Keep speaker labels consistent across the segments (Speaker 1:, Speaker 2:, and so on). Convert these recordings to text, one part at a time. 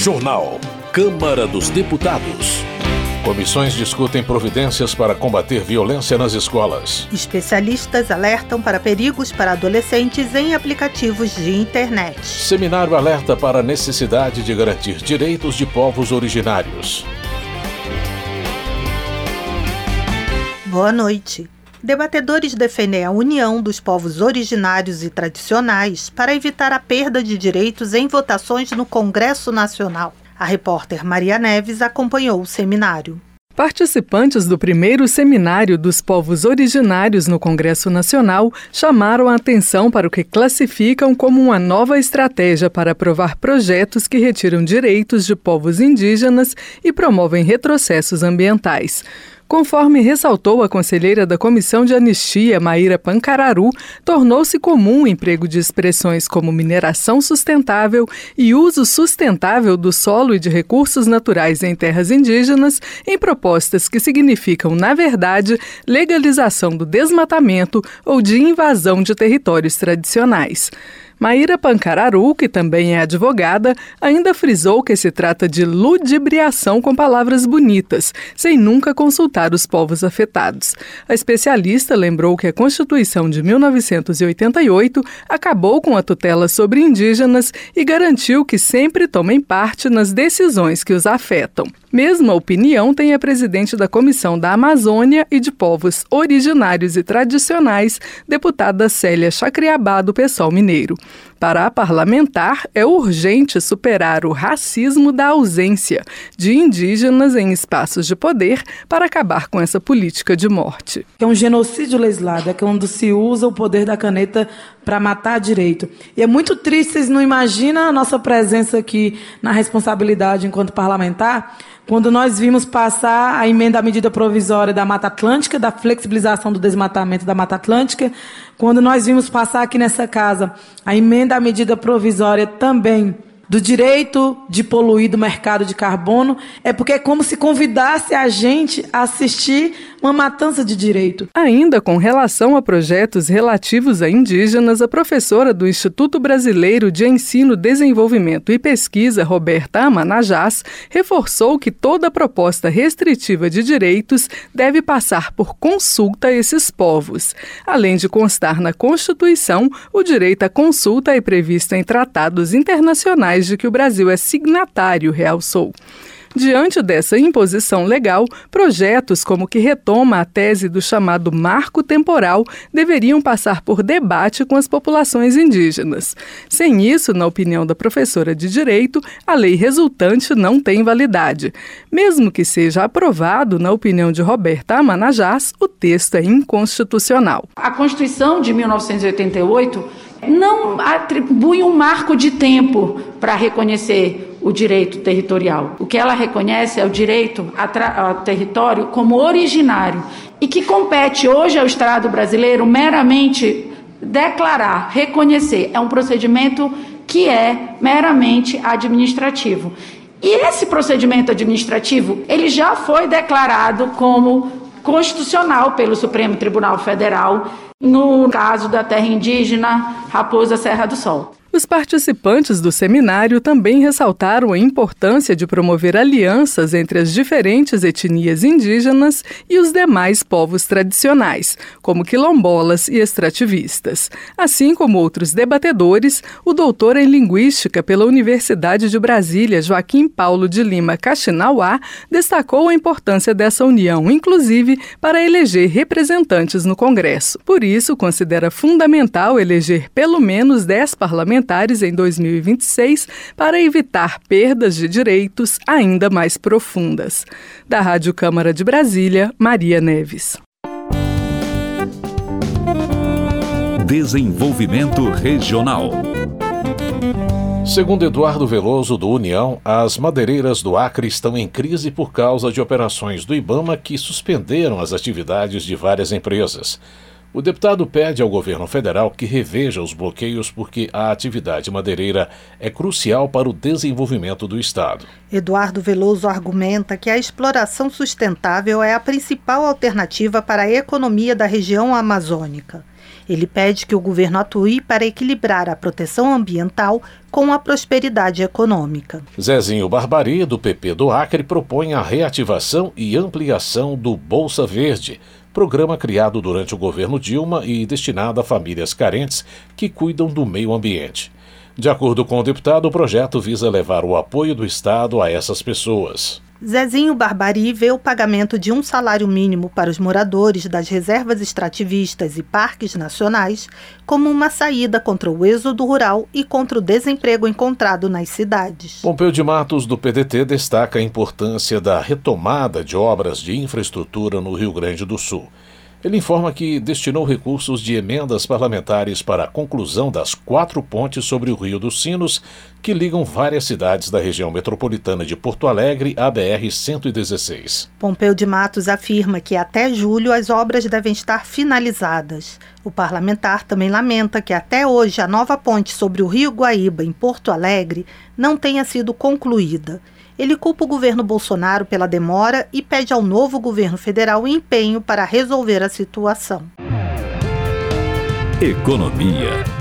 Speaker 1: Jornal. Câmara dos Deputados. Comissões discutem providências para combater violência nas escolas.
Speaker 2: Especialistas alertam para perigos para adolescentes em aplicativos de internet.
Speaker 1: Seminário alerta para a necessidade de garantir direitos de povos originários.
Speaker 2: Boa noite. Debatedores defendem a união dos povos originários e tradicionais para evitar a perda de direitos em votações no Congresso Nacional. A repórter Maria Neves acompanhou o seminário.
Speaker 3: Participantes do primeiro seminário dos povos originários no Congresso Nacional chamaram a atenção para o que classificam como uma nova estratégia para aprovar projetos que retiram direitos de povos indígenas e promovem retrocessos ambientais. Conforme ressaltou a conselheira da Comissão de Anistia, Maíra Pancararu, tornou-se comum o emprego de expressões como mineração sustentável e uso sustentável do solo e de recursos naturais em terras indígenas em propostas que significam, na verdade, legalização do desmatamento ou de invasão de territórios tradicionais. Maíra Pancararu, que também é advogada, ainda frisou que se trata de ludibriação com palavras bonitas, sem nunca consultar os povos afetados. A especialista lembrou que a Constituição de 1988 acabou com a tutela sobre indígenas e garantiu que sempre tomem parte nas decisões que os afetam. Mesma opinião tem a presidente da Comissão da Amazônia e de Povos Originários e Tradicionais, deputada Célia Chacriabá, do Pessoal Mineiro. Para a parlamentar, é urgente superar o racismo da ausência de indígenas em espaços de poder para acabar com essa política de morte.
Speaker 4: É um genocídio legislado, é quando se usa o poder da caneta para matar direito. E é muito triste, vocês não imaginam a nossa presença aqui na responsabilidade enquanto parlamentar, quando nós vimos passar a emenda à medida provisória da Mata Atlântica, da flexibilização do desmatamento da Mata Atlântica, quando nós vimos passar aqui nessa casa a emenda à medida provisória também do direito de poluir do mercado de carbono, é porque é como se convidasse a gente a assistir uma matança de direito.
Speaker 3: Ainda com relação a projetos relativos a indígenas, a professora do Instituto Brasileiro de Ensino, Desenvolvimento e Pesquisa, Roberta Amanajás, reforçou que toda proposta restritiva de direitos deve passar por consulta a esses povos. Além de constar na Constituição, o direito à consulta é previsto em tratados internacionais de que o Brasil é signatário, realçou. Diante dessa imposição legal, projetos como o que retoma a tese do chamado marco temporal deveriam passar por debate com as populações indígenas. Sem isso, na opinião da professora de Direito, a lei resultante não tem validade. Mesmo que seja aprovado, na opinião de Roberta Amanajás, o texto é inconstitucional.
Speaker 5: A Constituição de 1988 não atribui um marco de tempo para reconhecer o direito territorial. O que ela reconhece é o direito ao território como originário e que compete hoje ao Estado brasileiro meramente declarar, reconhecer. É um procedimento que é meramente administrativo. E esse procedimento administrativo, ele já foi declarado como constitucional pelo Supremo Tribunal Federal no caso da terra indígena Raposa Serra do Sol.
Speaker 3: Os participantes do seminário também ressaltaram a importância de promover alianças entre as diferentes etnias indígenas e os demais povos tradicionais, como quilombolas e extrativistas. Assim como outros debatedores, o doutor em Linguística pela Universidade de Brasília, Joaquim Paulo de Lima Caxinauá, destacou a importância dessa união, inclusive para eleger representantes no Congresso. Por isso, considera fundamental eleger pelo menos 10 parlamentares parlamentares em 2026 para evitar perdas de direitos ainda mais profundas. Da Rádio Câmara de Brasília, Maria Neves.
Speaker 1: Desenvolvimento Regional. Segundo Eduardo Veloso, do União, as madeireiras do Acre estão em crise por causa de operações do Ibama que suspenderam as atividades de várias empresas. O deputado pede ao governo federal que reveja os bloqueios porque a atividade madeireira é crucial para o desenvolvimento do Estado.
Speaker 2: Eduardo Veloso argumenta que a exploração sustentável é a principal alternativa para a economia da região amazônica. Ele pede que o governo atue para equilibrar a proteção ambiental com a prosperidade econômica.
Speaker 1: Zezinho Barbari, do PP do Acre, propõe a reativação e ampliação do Bolsa Verde, programa criado durante o governo Dilma e destinado a famílias carentes que cuidam do meio ambiente. De acordo com o deputado, o projeto visa levar o apoio do Estado a essas pessoas.
Speaker 2: Zezinho Barbari vê o pagamento de um salário mínimo para os moradores das reservas extrativistas e parques nacionais como uma saída contra o êxodo rural e contra o desemprego encontrado nas cidades.
Speaker 1: Pompeu de Matos, do PDT, destaca a importância da retomada de obras de infraestrutura no Rio Grande do Sul. Ele informa que destinou recursos de emendas parlamentares para a conclusão das quatro pontes sobre o Rio dos Sinos, que ligam várias cidades da região metropolitana de Porto Alegre à BR-116.
Speaker 2: Pompeu de Matos afirma que até julho as obras devem estar finalizadas. O parlamentar também lamenta que até hoje a nova ponte sobre o Rio Guaíba, em Porto Alegre, não tenha sido concluída. Ele culpa o governo Bolsonaro pela demora e pede ao novo governo federal empenho para resolver a situação.
Speaker 6: Economia.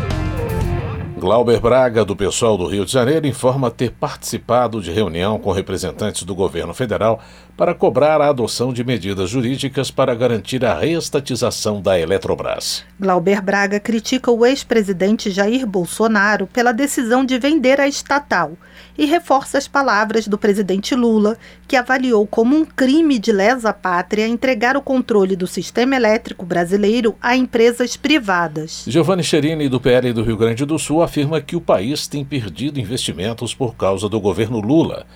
Speaker 1: Glauber Braga, do pessoal do Rio de Janeiro, informa ter participado de reunião com representantes do governo federal para cobrar a adoção de medidas jurídicas para garantir a reestatização da Eletrobras.
Speaker 2: Glauber Braga critica o ex-presidente Jair Bolsonaro pela decisão de vender a estatal e reforça as palavras do presidente Lula, que avaliou como um crime de lesa pátria entregar o controle do sistema elétrico brasileiro a empresas privadas.
Speaker 1: Giovanni Cherini, do PL do Rio Grande do Sul, afirma que o país tem perdido investimentos por causa do governo Lula.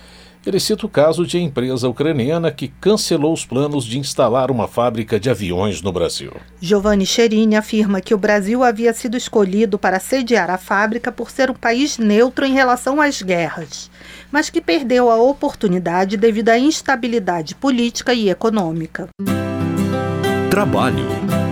Speaker 1: Ele cita o caso de empresa ucraniana que cancelou os planos de instalar uma fábrica de aviões no Brasil.
Speaker 2: Giovanni Cherini afirma que o Brasil havia sido escolhido para sediar a fábrica por ser um país neutro em relação às guerras, mas que perdeu a oportunidade devido à instabilidade política e econômica.
Speaker 6: Trabalho.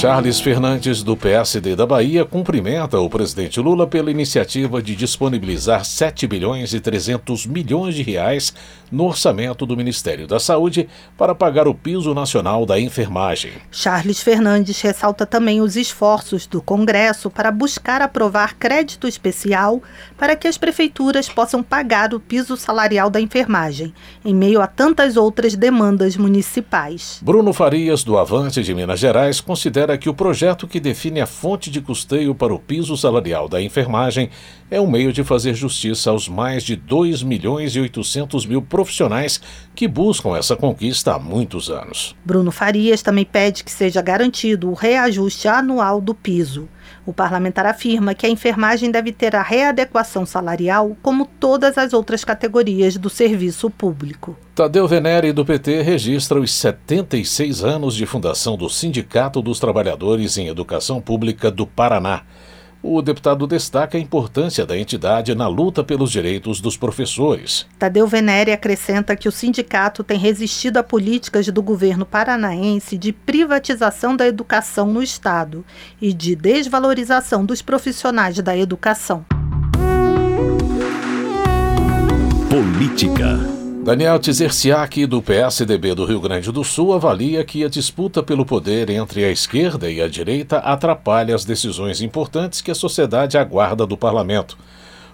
Speaker 1: Charles Fernandes, do PSD da Bahia, cumprimenta o presidente Lula pela iniciativa de disponibilizar 7 bilhões e 300 milhões de reais no orçamento do Ministério da Saúde para pagar o piso nacional da enfermagem.
Speaker 2: Charles Fernandes ressalta também os esforços do Congresso para buscar aprovar crédito especial para que as prefeituras possam pagar o piso salarial da enfermagem, em meio a tantas outras demandas municipais.
Speaker 1: Bruno Farias, do Avante de Minas Gerais, considera que o projeto que define a fonte de custeio para o piso salarial da enfermagem é um meio de fazer justiça aos mais de 2 milhões e 800 mil profissionais que buscam essa conquista há muitos anos.
Speaker 2: Bruno Farias também pede que seja garantido o reajuste anual do piso. O parlamentar afirma que a enfermagem deve ter a readequação salarial como todas as outras categorias do serviço público.
Speaker 1: Tadeu Venere, do PT, registra os 76 anos de fundação do Sindicato dos Trabalhadores em Educação Pública do Paraná. O deputado destaca a importância da entidade na luta pelos direitos dos professores.
Speaker 2: Tadeu Venere acrescenta que o sindicato tem resistido a políticas do governo paranaense de privatização da educação no Estado e de desvalorização dos profissionais da educação.
Speaker 6: Política.
Speaker 1: Daniel Tzerciak, do PSDB do Rio Grande do Sul, avalia que a disputa pelo poder entre a esquerda e a direita atrapalha as decisões importantes que a sociedade aguarda do parlamento.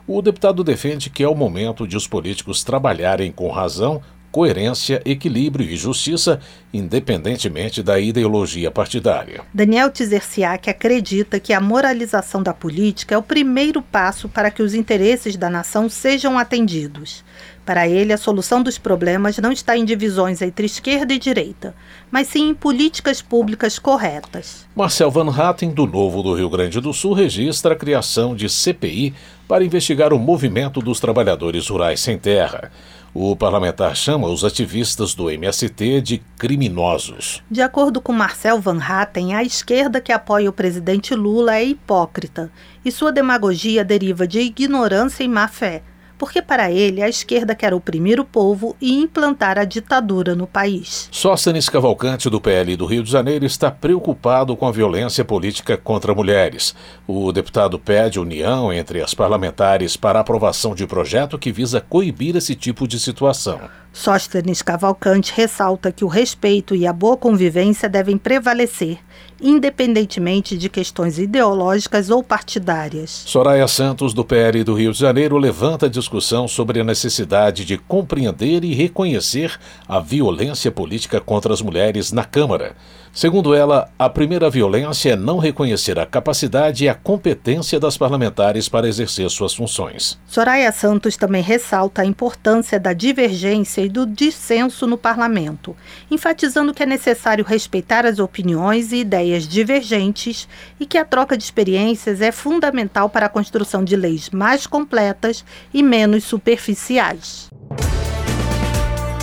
Speaker 1: O deputado defende que é o momento de os políticos trabalharem com razão, coerência, equilíbrio e justiça, independentemente da ideologia partidária.
Speaker 2: Daniel Tzerciak acredita que a moralização da política é o primeiro passo para que os interesses da nação sejam atendidos. Para ele, a solução dos problemas não está em divisões entre esquerda e direita, mas sim em políticas públicas corretas.
Speaker 1: Marcel Van Hatten, do Novo do Rio Grande do Sul, registra a criação de CPI para investigar o movimento dos trabalhadores rurais sem terra. O parlamentar chama os ativistas do MST de criminosos.
Speaker 2: De acordo com Marcel Van Hatten, a esquerda que apoia o presidente Lula é hipócrita e sua demagogia deriva de ignorância e má fé porque para ele a esquerda quer oprimir o povo e implantar a ditadura no país.
Speaker 1: Sóstenes Cavalcante, do PL do Rio de Janeiro, está preocupado com a violência política contra mulheres. O deputado pede união entre as parlamentares para aprovação de projeto que visa coibir esse tipo de situação.
Speaker 2: Sóstenes Cavalcante ressalta que o respeito e a boa convivência devem prevalecer, independentemente de questões ideológicas ou partidárias.
Speaker 1: Soraya Santos, do PL do Rio de Janeiro, levanta a discussão sobre a necessidade de compreender e reconhecer a violência política contra as mulheres na Câmara. Segundo ela, a primeira violência é não reconhecer a capacidade e a competência das parlamentares para exercer suas funções.
Speaker 2: Soraya Santos também ressalta a importância da divergência e do dissenso no parlamento, enfatizando que é necessário respeitar as opiniões e ideias divergentes e que a troca de experiências é fundamental para a construção de leis mais completas e menos superficiais.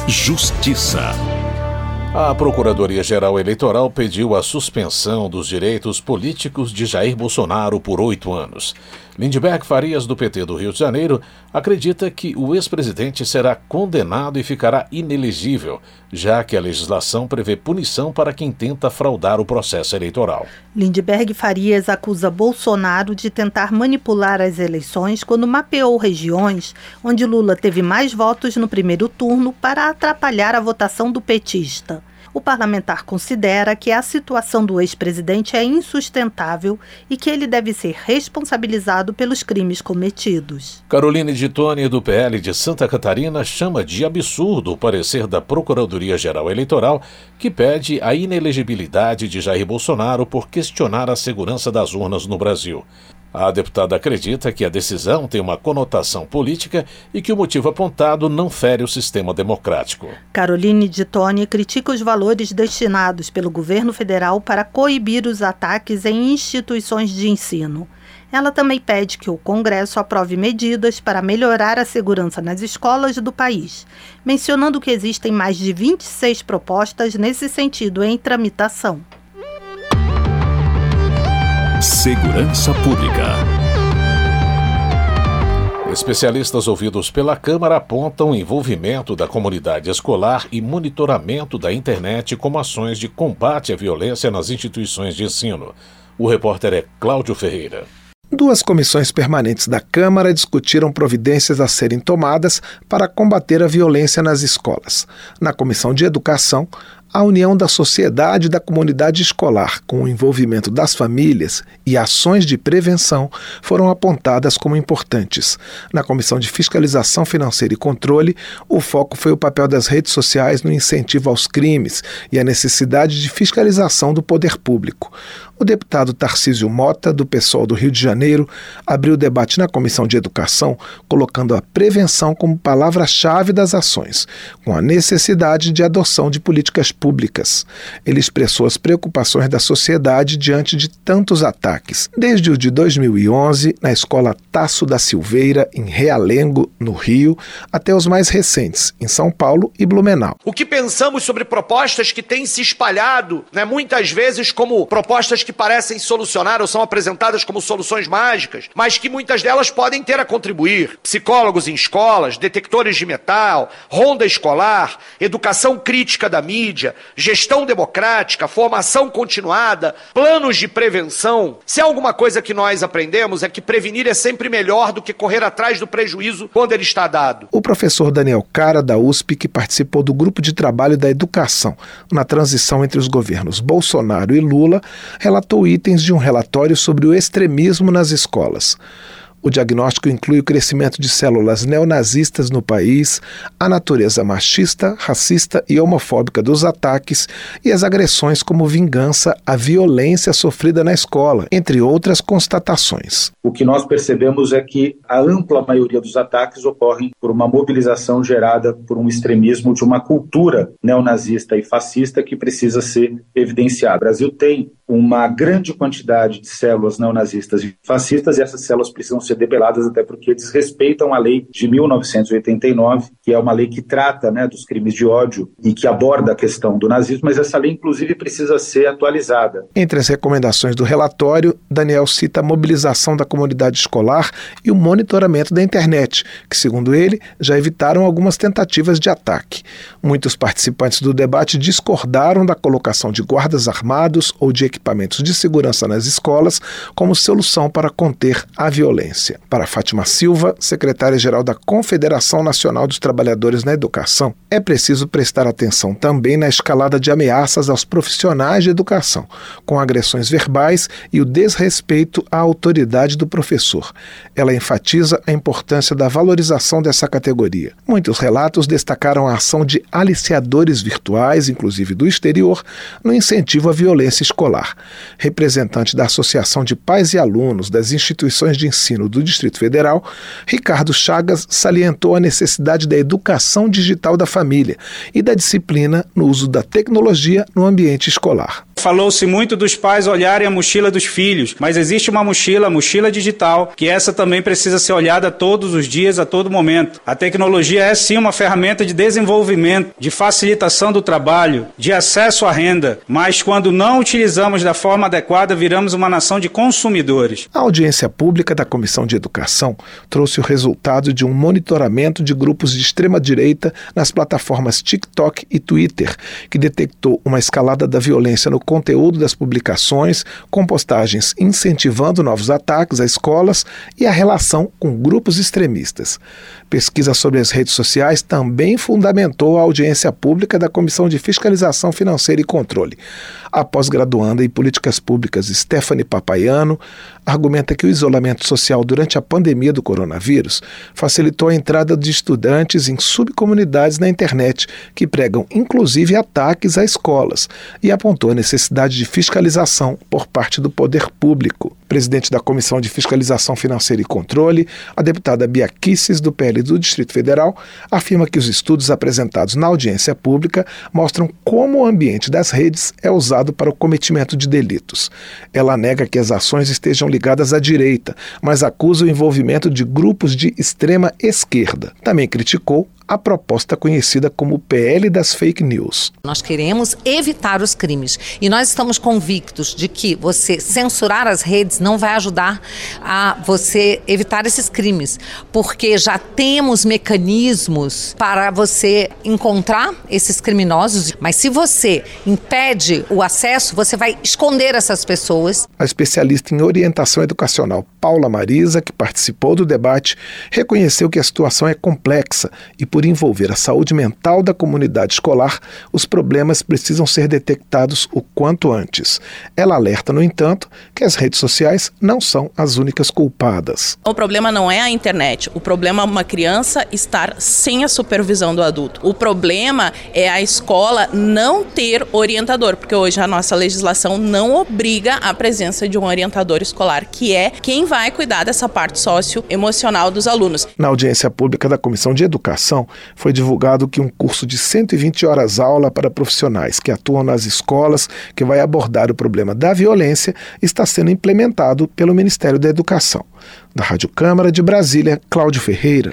Speaker 6: Justiça.
Speaker 1: A Procuradoria-Geral Eleitoral pediu a suspensão dos direitos políticos de Jair Bolsonaro por oito anos. Lindbergh Farias, do PT do Rio de Janeiro, acredita que o ex-presidente será condenado e ficará inelegível, já que a legislação prevê punição para quem tenta fraudar o processo eleitoral.
Speaker 2: Lindbergh Farias acusa Bolsonaro de tentar manipular as eleições quando mapeou regiões onde Lula teve mais votos no primeiro turno para atrapalhar a votação do petista o parlamentar considera que a situação do ex-presidente é insustentável e que ele deve ser responsabilizado pelos crimes cometidos.
Speaker 1: Caroline de Tone, do PL de Santa Catarina, chama de absurdo o parecer da Procuradoria-Geral Eleitoral que pede a inelegibilidade de Jair Bolsonaro por questionar a segurança das urnas no Brasil. A deputada acredita que a decisão tem uma conotação política e que o motivo apontado não fere o sistema democrático.
Speaker 2: Caroline de Tone critica os valores destinados pelo governo federal para coibir os ataques em instituições de ensino. Ela também pede que o Congresso aprove medidas para melhorar a segurança nas escolas do país, mencionando que existem mais de 26 propostas nesse sentido em tramitação.
Speaker 6: Segurança Pública.
Speaker 1: Especialistas ouvidos pela Câmara apontam o envolvimento da comunidade escolar e monitoramento da internet como ações de combate à violência nas instituições de ensino. O repórter é Cláudio Ferreira.
Speaker 7: Duas comissões permanentes da Câmara discutiram providências a serem tomadas para combater a violência nas escolas. Na Comissão de Educação, a união da sociedade e da comunidade escolar com o envolvimento das famílias e ações de prevenção foram apontadas como importantes. Na Comissão de Fiscalização Financeira e Controle, o foco foi o papel das redes sociais no incentivo aos crimes e a necessidade de fiscalização do poder público. O deputado Tarcísio Mota, do PSOL do Rio de Janeiro, abriu o debate na Comissão de Educação, colocando a prevenção como palavra-chave das ações, com a necessidade de adoção de políticas públicas. Ele expressou as preocupações da sociedade diante de tantos ataques, desde o de 2011, na escola Tasso da Silveira, em Realengo, no Rio, até os mais recentes, em São Paulo e Blumenau.
Speaker 8: O que pensamos sobre propostas que têm se espalhado, né, muitas vezes como propostas que que parecem solucionar ou são apresentadas como soluções mágicas, mas que muitas delas podem ter a contribuir. Psicólogos em escolas, detectores de metal, ronda escolar, educação crítica da mídia, gestão democrática, formação continuada, planos de prevenção. Se há alguma coisa que nós aprendemos é que prevenir é sempre melhor do que correr atrás do prejuízo quando ele está dado.
Speaker 7: O professor Daniel Cara, da USP, que participou do grupo de trabalho da educação na transição entre os governos Bolsonaro e Lula, relatou relatou itens de um relatório sobre o extremismo nas escolas. O diagnóstico inclui o crescimento de células neonazistas no país, a natureza machista, racista e homofóbica dos ataques e as agressões como vingança à violência sofrida na escola, entre outras constatações.
Speaker 9: O que nós percebemos é que a ampla maioria dos ataques ocorrem por uma mobilização gerada por um extremismo de uma cultura neonazista e fascista que precisa ser evidenciada. O Brasil tem uma grande quantidade de células neonazistas e fascistas e essas células precisam ser debeladas até porque desrespeitam a lei de 1989, que é uma lei que trata né, dos crimes de ódio e que aborda a questão do nazismo, mas essa lei inclusive precisa ser atualizada.
Speaker 7: Entre as recomendações do relatório, Daniel cita a mobilização da comunidade escolar e o monitoramento da internet, que segundo ele já evitaram algumas tentativas de ataque. Muitos participantes do debate discordaram da colocação de guardas armados ou de equipamentos equipamentos de segurança nas escolas como solução para conter a violência. Para Fátima Silva, secretária-geral da Confederação Nacional dos Trabalhadores na Educação, é preciso prestar atenção também na escalada de ameaças aos profissionais de educação, com agressões verbais e o desrespeito à autoridade do professor. Ela enfatiza a importância da valorização dessa categoria. Muitos relatos destacaram a ação de aliciadores virtuais, inclusive do exterior, no incentivo à violência escolar. Representante da Associação de Pais e Alunos das Instituições de Ensino do Distrito Federal, Ricardo Chagas salientou a necessidade da educação digital da família e da disciplina no uso da tecnologia no ambiente escolar.
Speaker 10: Falou-se muito dos pais olharem a mochila dos filhos, mas existe uma mochila, a mochila digital, que essa também precisa ser olhada todos os dias, a todo momento. A tecnologia é sim uma ferramenta de desenvolvimento, de facilitação do trabalho, de acesso à renda, mas quando não utilizamos da forma adequada, viramos uma nação de consumidores.
Speaker 7: A audiência pública da Comissão de Educação trouxe o resultado de um monitoramento de grupos de extrema-direita nas plataformas TikTok e Twitter, que detectou uma escalada da violência no conteúdo das publicações, com postagens incentivando novos ataques a escolas e a relação com grupos extremistas. Pesquisa sobre as redes sociais também fundamentou a audiência pública da Comissão de Fiscalização Financeira e Controle. A pós-graduanda em Políticas Públicas Stephanie Papaiano argumenta que o isolamento social durante a pandemia do coronavírus facilitou a entrada de estudantes em subcomunidades na internet, que pregam inclusive ataques a escolas, e apontou a necessidade de fiscalização por parte do poder público. Presidente da Comissão de Fiscalização Financeira e Controle, a deputada Bia Kisses, do PL do Distrito Federal, afirma que os estudos apresentados na audiência pública mostram como o ambiente das redes é usado para o cometimento de delitos. Ela nega que as ações estejam ligadas à direita, mas acusa o envolvimento de grupos de extrema esquerda. Também criticou a proposta conhecida como PL das fake news.
Speaker 11: Nós queremos evitar os crimes e nós estamos convictos de que você censurar as redes não vai ajudar a você evitar esses crimes, porque já temos mecanismos para você encontrar esses criminosos, mas se você impede o acesso, você vai esconder essas pessoas.
Speaker 7: A especialista em orientação educacional Paula Marisa, que participou do debate, reconheceu que a situação é complexa e por por envolver a saúde mental da comunidade escolar, os problemas precisam ser detectados o quanto antes. Ela alerta, no entanto, que as redes sociais não são as únicas culpadas.
Speaker 12: O problema não é a internet, o problema é uma criança estar sem a supervisão do adulto. O problema é a escola não ter orientador, porque hoje a nossa legislação não obriga a presença de um orientador escolar, que é quem vai cuidar dessa parte socioemocional dos alunos.
Speaker 7: Na audiência pública da Comissão de Educação, foi divulgado que um curso de 120 horas aula para profissionais que atuam nas escolas, que vai abordar o problema da violência, está sendo implementado pelo Ministério da Educação. Da Rádio Câmara de Brasília, Cláudio Ferreira.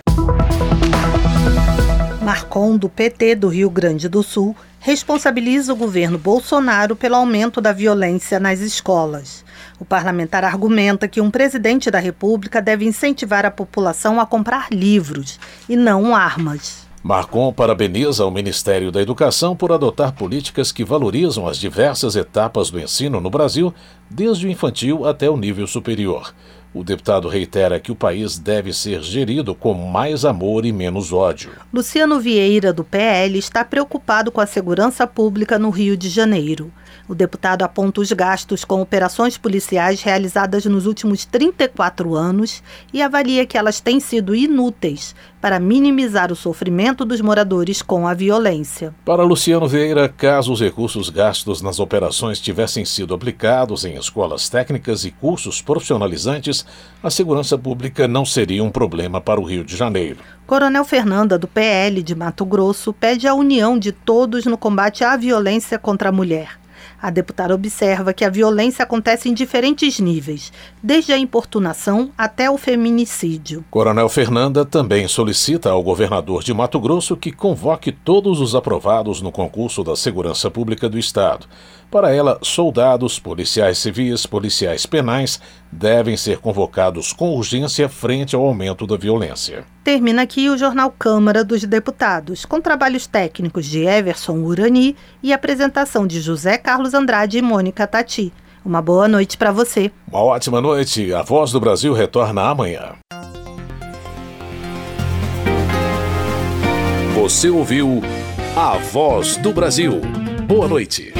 Speaker 2: Marcon, do PT do Rio Grande do Sul, responsabiliza o governo Bolsonaro pelo aumento da violência nas escolas. O parlamentar argumenta que um presidente da República deve incentivar a população a comprar livros e não armas.
Speaker 1: Marcon parabeniza o Ministério da Educação por adotar políticas que valorizam as diversas etapas do ensino no Brasil, desde o infantil até o nível superior. O deputado reitera que o país deve ser gerido com mais amor e menos ódio.
Speaker 2: Luciano Vieira, do PL, está preocupado com a segurança pública no Rio de Janeiro. O deputado aponta os gastos com operações policiais realizadas nos últimos 34 anos e avalia que elas têm sido inúteis para minimizar o sofrimento dos moradores com a violência.
Speaker 1: Para Luciano Vieira, caso os recursos gastos nas operações tivessem sido aplicados em escolas técnicas e cursos profissionalizantes, a segurança pública não seria um problema para o Rio de Janeiro.
Speaker 2: Coronel Fernanda, do PL de Mato Grosso, pede a união de todos no combate à violência contra a mulher. A deputada observa que a violência acontece em diferentes níveis, desde a importunação até o feminicídio.
Speaker 1: Coronel Fernanda também solicita ao governador de Mato Grosso que convoque todos os aprovados no concurso da Segurança Pública do Estado. Para ela, soldados, policiais civis, policiais penais devem ser convocados com urgência frente ao aumento da violência.
Speaker 2: Termina aqui o jornal Câmara dos Deputados, com trabalhos técnicos de Everson Urani e apresentação de José Carlos Andrade e Mônica Tati. Uma boa noite para você.
Speaker 1: Uma ótima noite. A Voz do Brasil retorna amanhã. Você ouviu A Voz do Brasil. Boa noite.